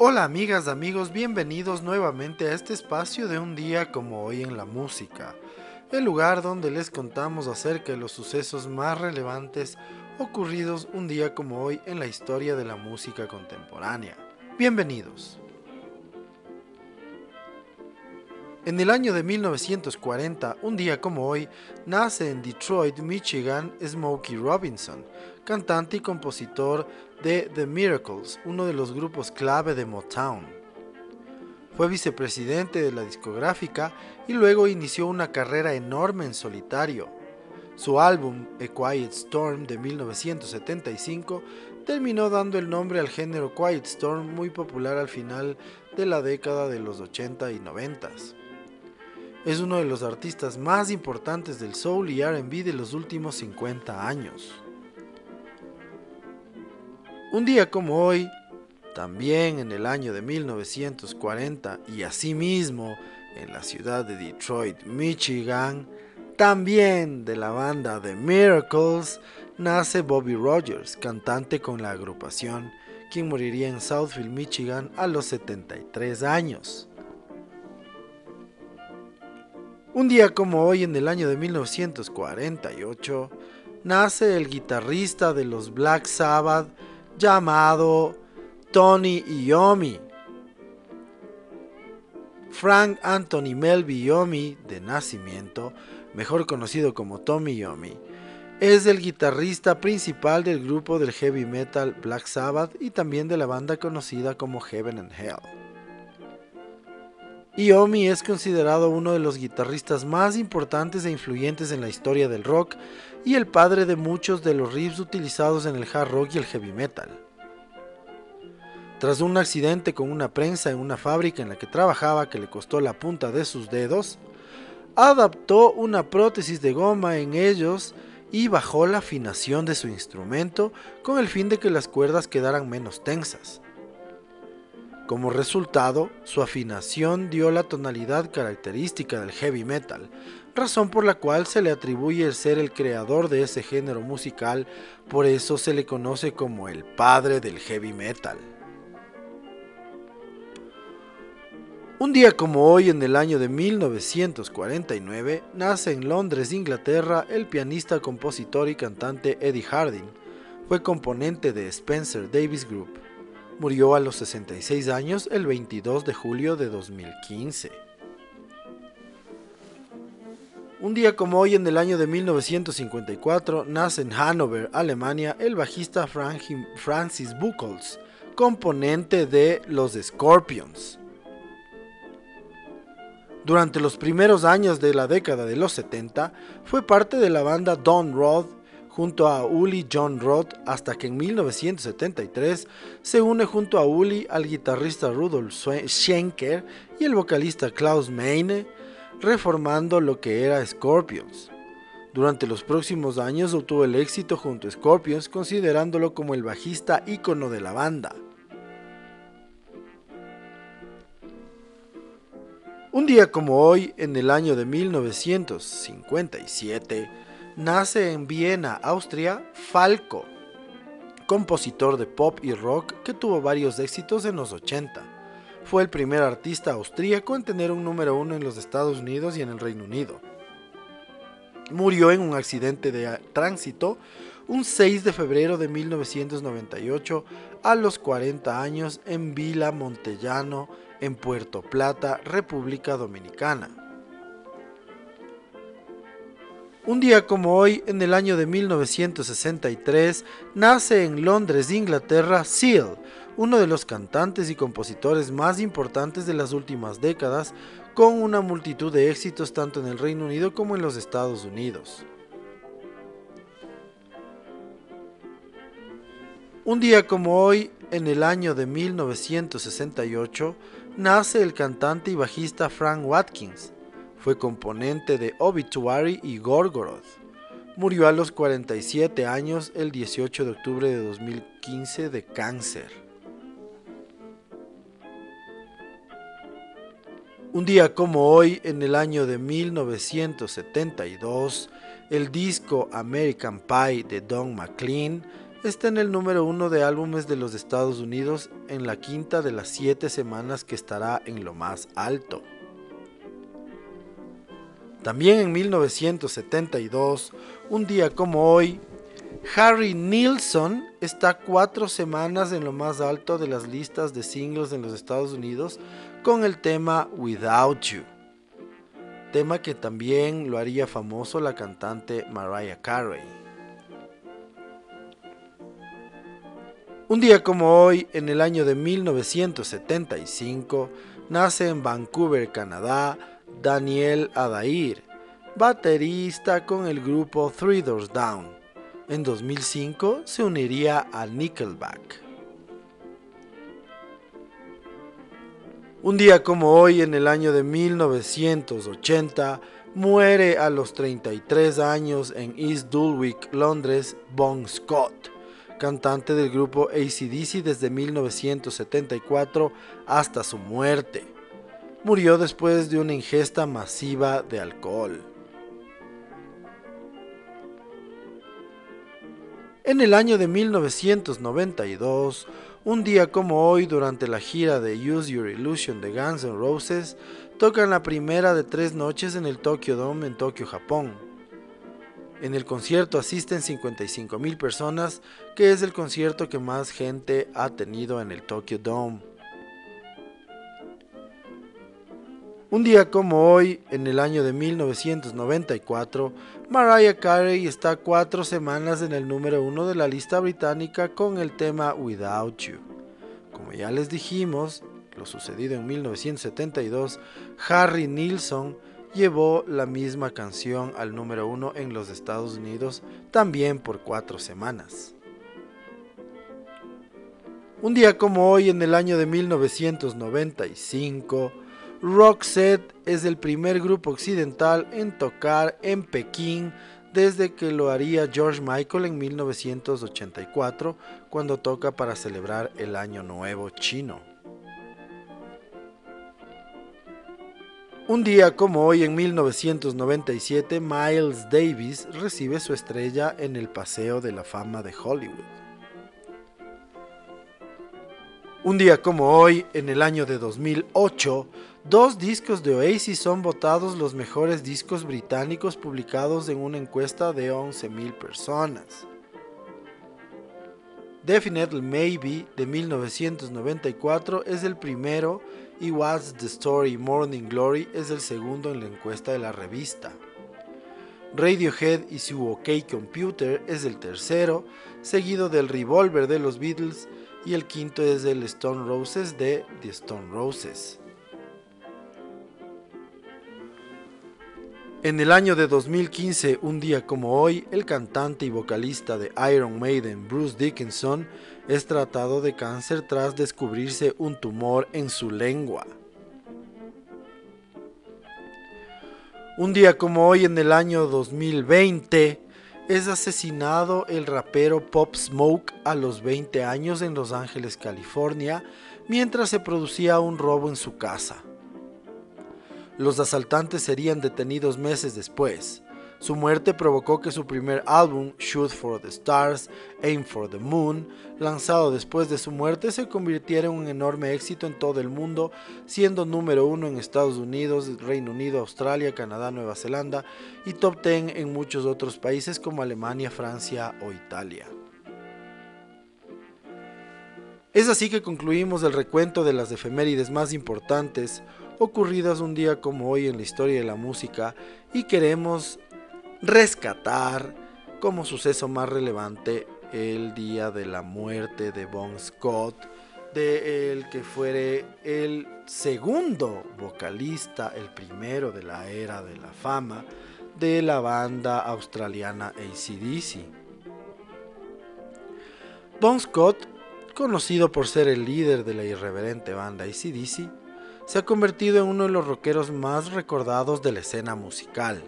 Hola amigas, amigos, bienvenidos nuevamente a este espacio de un día como hoy en la música, el lugar donde les contamos acerca de los sucesos más relevantes ocurridos un día como hoy en la historia de la música contemporánea. Bienvenidos. En el año de 1940, un día como hoy, nace en Detroit, Michigan, Smokey Robinson, cantante y compositor de The Miracles, uno de los grupos clave de Motown. Fue vicepresidente de la discográfica y luego inició una carrera enorme en solitario. Su álbum A Quiet Storm de 1975 terminó dando el nombre al género Quiet Storm muy popular al final de la década de los 80 y 90. Es uno de los artistas más importantes del soul y RB de los últimos 50 años. Un día como hoy, también en el año de 1940 y asimismo en la ciudad de Detroit, Michigan, también de la banda The Miracles, nace Bobby Rogers, cantante con la agrupación, quien moriría en Southfield, Michigan a los 73 años. Un día como hoy en el año de 1948, nace el guitarrista de los Black Sabbath, llamado Tony Iommi. Frank Anthony Melby Iommi, de nacimiento, mejor conocido como Tommy Iommi, es el guitarrista principal del grupo del heavy metal Black Sabbath y también de la banda conocida como Heaven and Hell. Iommi es considerado uno de los guitarristas más importantes e influyentes en la historia del rock y el padre de muchos de los riffs utilizados en el hard rock y el heavy metal. Tras un accidente con una prensa en una fábrica en la que trabajaba que le costó la punta de sus dedos, adaptó una prótesis de goma en ellos y bajó la afinación de su instrumento con el fin de que las cuerdas quedaran menos tensas. Como resultado, su afinación dio la tonalidad característica del heavy metal, razón por la cual se le atribuye el ser el creador de ese género musical, por eso se le conoce como el padre del heavy metal. Un día como hoy, en el año de 1949, nace en Londres, Inglaterra, el pianista, compositor y cantante Eddie Harding. Fue componente de Spencer Davis Group. Murió a los 66 años el 22 de julio de 2015. Un día como hoy en el año de 1954 nace en Hannover, Alemania, el bajista Francis Buchholz, componente de los Scorpions. Durante los primeros años de la década de los 70 fue parte de la banda Don Roth junto a Uli John Roth hasta que en 1973 se une junto a Uli al guitarrista Rudolf Schenker y el vocalista Klaus Meine reformando lo que era Scorpions. Durante los próximos años obtuvo el éxito junto a Scorpions, considerándolo como el bajista ícono de la banda. Un día como hoy, en el año de 1957, nace en Viena, Austria, Falco, compositor de pop y rock que tuvo varios éxitos en los 80 fue el primer artista austríaco en tener un número uno en los Estados Unidos y en el Reino Unido. Murió en un accidente de tránsito un 6 de febrero de 1998 a los 40 años en Vila Montellano, en Puerto Plata, República Dominicana. Un día como hoy, en el año de 1963, nace en Londres, Inglaterra, Seal, uno de los cantantes y compositores más importantes de las últimas décadas, con una multitud de éxitos tanto en el Reino Unido como en los Estados Unidos. Un día como hoy, en el año de 1968, nace el cantante y bajista Frank Watkins. Fue componente de Obituary y Gorgoroth. Murió a los 47 años el 18 de octubre de 2015 de cáncer. Un día como hoy, en el año de 1972, el disco American Pie de Don McLean está en el número uno de álbumes de los Estados Unidos en la quinta de las siete semanas que estará en lo más alto. También en 1972, un día como hoy, Harry Nilsson está cuatro semanas en lo más alto de las listas de singles en los Estados Unidos con el tema Without You, tema que también lo haría famoso la cantante Mariah Carey. Un día como hoy, en el año de 1975, nace en Vancouver, Canadá, Daniel Adair, baterista con el grupo Three Doors Down. En 2005 se uniría a Nickelback. Un día como hoy, en el año de 1980, muere a los 33 años en East Dulwich, Londres, Bon Scott, cantante del grupo ACDC desde 1974 hasta su muerte. Murió después de una ingesta masiva de alcohol. En el año de 1992, un día como hoy, durante la gira de Use Your Illusion de Guns N' Roses, tocan la primera de tres noches en el Tokyo Dome en Tokio, Japón. En el concierto asisten 55.000 personas, que es el concierto que más gente ha tenido en el Tokyo Dome. Un día como hoy, en el año de 1994, Mariah Carey está cuatro semanas en el número uno de la lista británica con el tema Without You. Como ya les dijimos, lo sucedido en 1972, Harry Nilsson llevó la misma canción al número uno en los Estados Unidos también por cuatro semanas. Un día como hoy, en el año de 1995, Roxette es el primer grupo occidental en tocar en Pekín desde que lo haría George Michael en 1984 cuando toca para celebrar el Año Nuevo chino. Un día como hoy en 1997, Miles Davis recibe su estrella en el Paseo de la Fama de Hollywood. Un día como hoy, en el año de 2008, dos discos de Oasis son votados los mejores discos británicos publicados en una encuesta de 11.000 personas. Definitely Maybe de 1994 es el primero y What's the Story Morning Glory es el segundo en la encuesta de la revista. Radiohead y su OK Computer es el tercero, seguido del Revolver de los Beatles y el quinto es el Stone Roses de The Stone Roses. En el año de 2015, un día como hoy, el cantante y vocalista de Iron Maiden, Bruce Dickinson, es tratado de cáncer tras descubrirse un tumor en su lengua. Un día como hoy, en el año 2020, es asesinado el rapero Pop Smoke a los 20 años en Los Ángeles, California, mientras se producía un robo en su casa. Los asaltantes serían detenidos meses después. Su muerte provocó que su primer álbum, Shoot for the Stars, Aim for the Moon, lanzado después de su muerte, se convirtiera en un enorme éxito en todo el mundo, siendo número uno en Estados Unidos, Reino Unido, Australia, Canadá, Nueva Zelanda y top 10 en muchos otros países como Alemania, Francia o Italia. Es así que concluimos el recuento de las efemérides más importantes ocurridas un día como hoy en la historia de la música y queremos rescatar como suceso más relevante el día de la muerte de Bon Scott, de el que fuere el segundo vocalista, el primero de la era de la fama de la banda australiana ACDC. Bon Scott, conocido por ser el líder de la irreverente banda ACDC, se ha convertido en uno de los rockeros más recordados de la escena musical.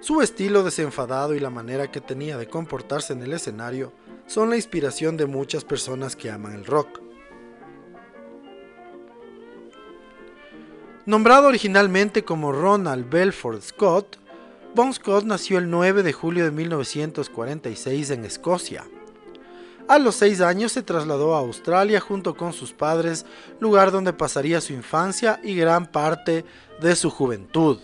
Su estilo desenfadado y la manera que tenía de comportarse en el escenario son la inspiración de muchas personas que aman el rock. Nombrado originalmente como Ronald Belford Scott, Bon Scott nació el 9 de julio de 1946 en Escocia. A los seis años se trasladó a Australia junto con sus padres, lugar donde pasaría su infancia y gran parte de su juventud.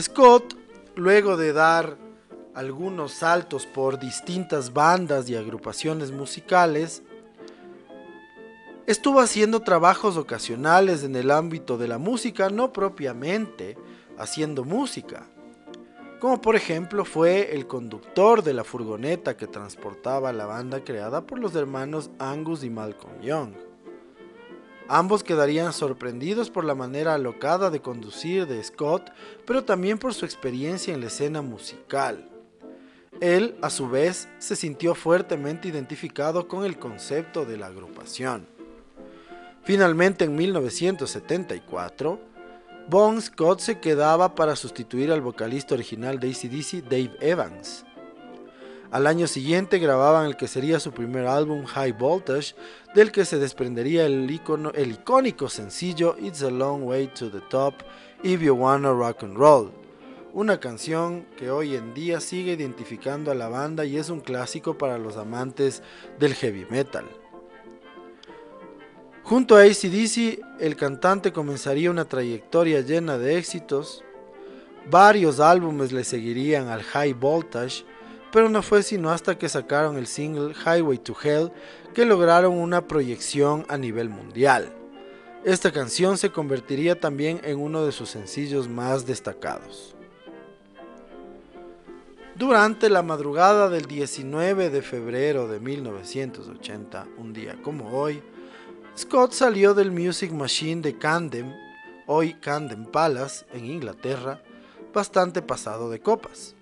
Scott, luego de dar algunos saltos por distintas bandas y agrupaciones musicales, estuvo haciendo trabajos ocasionales en el ámbito de la música, no propiamente haciendo música, como por ejemplo fue el conductor de la furgoneta que transportaba la banda creada por los hermanos Angus y Malcolm Young. Ambos quedarían sorprendidos por la manera alocada de conducir de Scott, pero también por su experiencia en la escena musical. Él, a su vez, se sintió fuertemente identificado con el concepto de la agrupación. Finalmente, en 1974, Bon Scott se quedaba para sustituir al vocalista original de ACDC, Dave Evans. Al año siguiente grababan el que sería su primer álbum High Voltage, del que se desprendería el, icónico sencillo It's a Long Way to the Top If You Wanna Rock and Roll, una canción que hoy en día sigue identificando a la banda y es un clásico para los amantes del heavy metal. Junto a ACDC, el cantante comenzaría una trayectoria llena de éxitos. Varios álbumes le seguirían al High Voltage, pero no fue sino hasta que sacaron el single Highway to Hell que lograron una proyección a nivel mundial. Esta canción se convertiría también en uno de sus sencillos más destacados. Durante la madrugada del 19 de febrero de 1980, un día como hoy, Scott salió del Music Machine de Camden, hoy Camden Palace, en Inglaterra, bastante pasado de copas.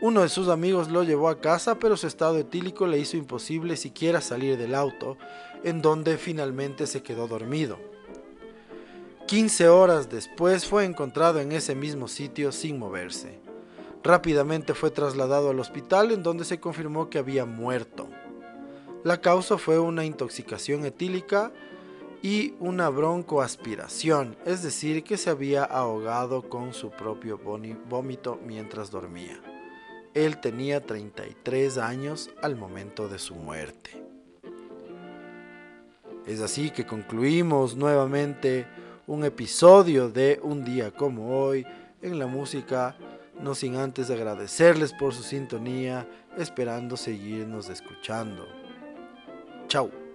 Uno de sus amigos lo llevó a casa, pero su estado etílico le hizo imposible siquiera salir del auto, en donde finalmente se quedó dormido. 15 horas después fue encontrado en ese mismo sitio sin moverse. Rápidamente fue trasladado al hospital en donde se confirmó que había muerto. La causa fue una intoxicación etílica y una broncoaspiración, es decir, que se había ahogado con su propio vómito mientras dormía. Él tenía 33 años al momento de su muerte. Es así que concluimos nuevamente un episodio de Un día como hoy en la música, no sin antes agradecerles por su sintonía, esperando seguirnos escuchando. Chao.